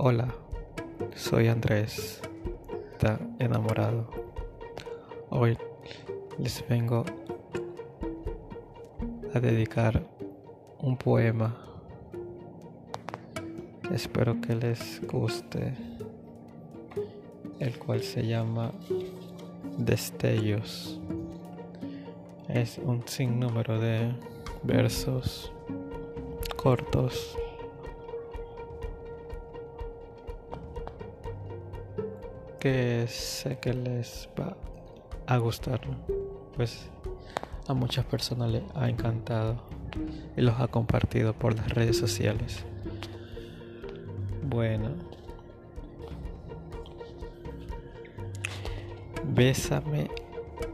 Hola, soy Andrés, está enamorado. Hoy les vengo a dedicar un poema. Espero que les guste, el cual se llama Destellos. Es un sinnúmero de versos cortos que sé que les va a gustar, pues a muchas personas les ha encantado y los ha compartido por las redes sociales. Bueno, bésame,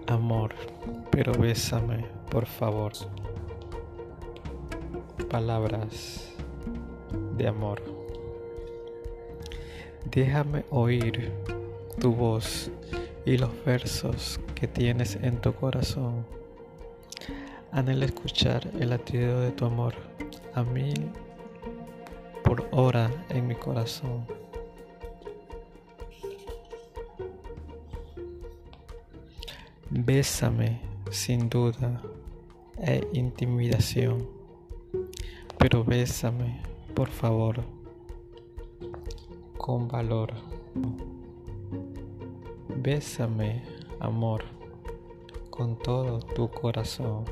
amor, pero bésame, por favor. Palabras de amor. Déjame oír tu voz y los versos que tienes en tu corazón. Anhelo escuchar el latido de tu amor a mil por hora en mi corazón. Bésame sin duda e intimidación, pero bésame, por favor, con valor. Bésame, amor, con todo tu corazón.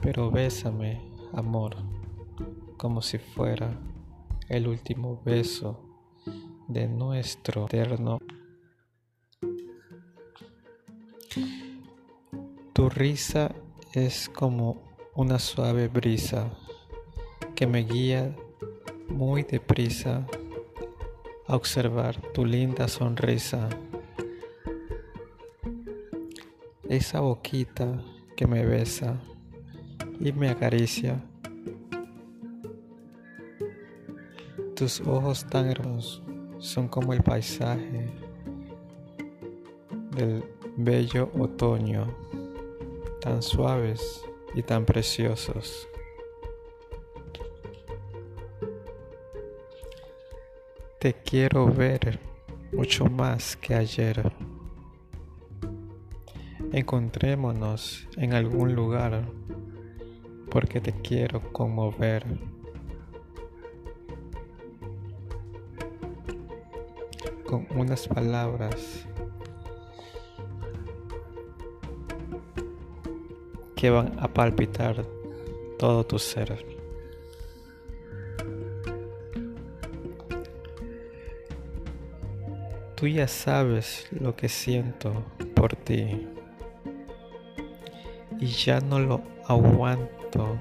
Pero bésame, amor, como si fuera el último beso de nuestro eterno. Tu risa es como una suave brisa que me guía muy deprisa a observar tu linda sonrisa. Esa boquita que me besa y me acaricia. Tus ojos tan hermosos son como el paisaje del bello otoño, tan suaves y tan preciosos. Te quiero ver mucho más que ayer. Encontrémonos en algún lugar porque te quiero conmover. Con unas palabras que van a palpitar todo tu ser. Tú ya sabes lo que siento por ti y ya no lo aguanto.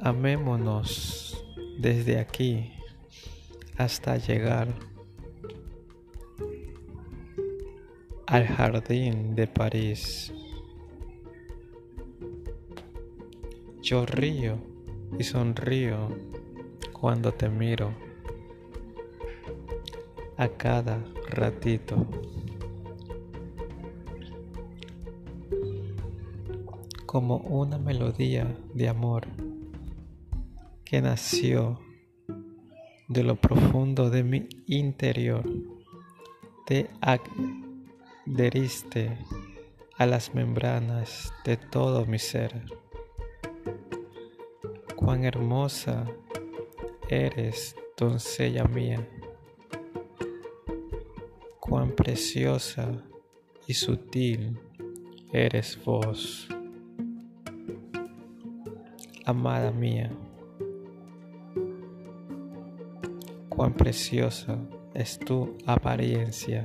Amémonos desde aquí hasta llegar al jardín de París. Yo río y sonrío cuando te miro a cada ratito. Como una melodía de amor que nació de lo profundo de mi interior. Te adheriste a las membranas de todo mi ser. Cuán hermosa eres, doncella mía cuán preciosa y sutil eres vos, amada mía, cuán preciosa es tu apariencia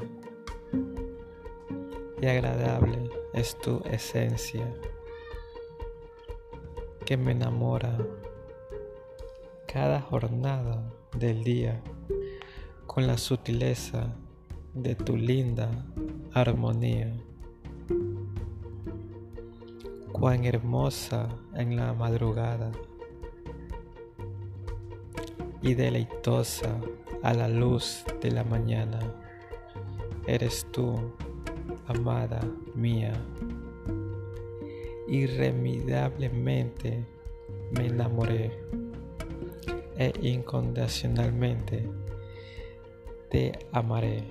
y agradable es tu esencia que me enamora cada jornada del día con la sutileza de tu linda armonía. Cuán hermosa en la madrugada y deleitosa a la luz de la mañana. Eres tú, amada mía, irremediablemente me enamoré e incondicionalmente te amaré.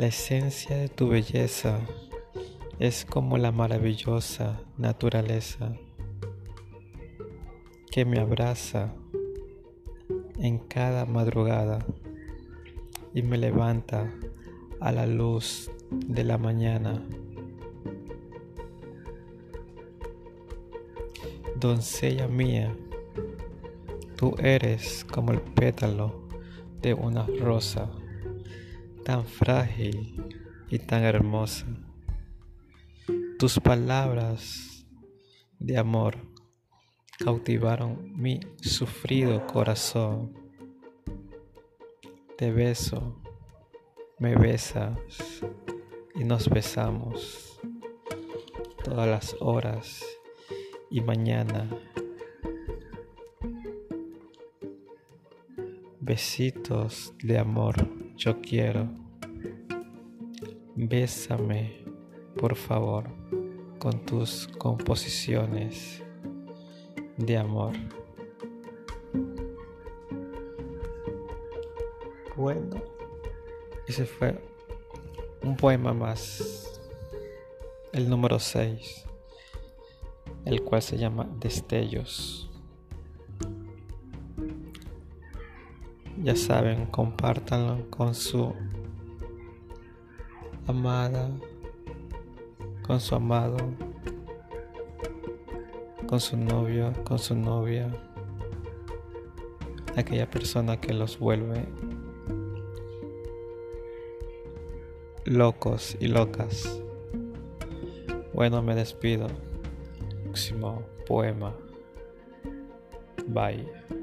La esencia de tu belleza es como la maravillosa naturaleza que me abraza en cada madrugada y me levanta a la luz de la mañana. Doncella mía, tú eres como el pétalo de una rosa, tan frágil y tan hermosa. Tus palabras de amor cautivaron mi sufrido corazón. Te beso, me besas y nos besamos todas las horas y mañana. Besitos de amor, yo quiero. Bésame, por favor, con tus composiciones de amor. Bueno, ese fue un poema más, el número 6, el cual se llama Destellos. Ya saben, compártanlo con su amada, con su amado con su novio, con su novia, aquella persona que los vuelve locos y locas. Bueno, me despido. Próximo poema. Bye.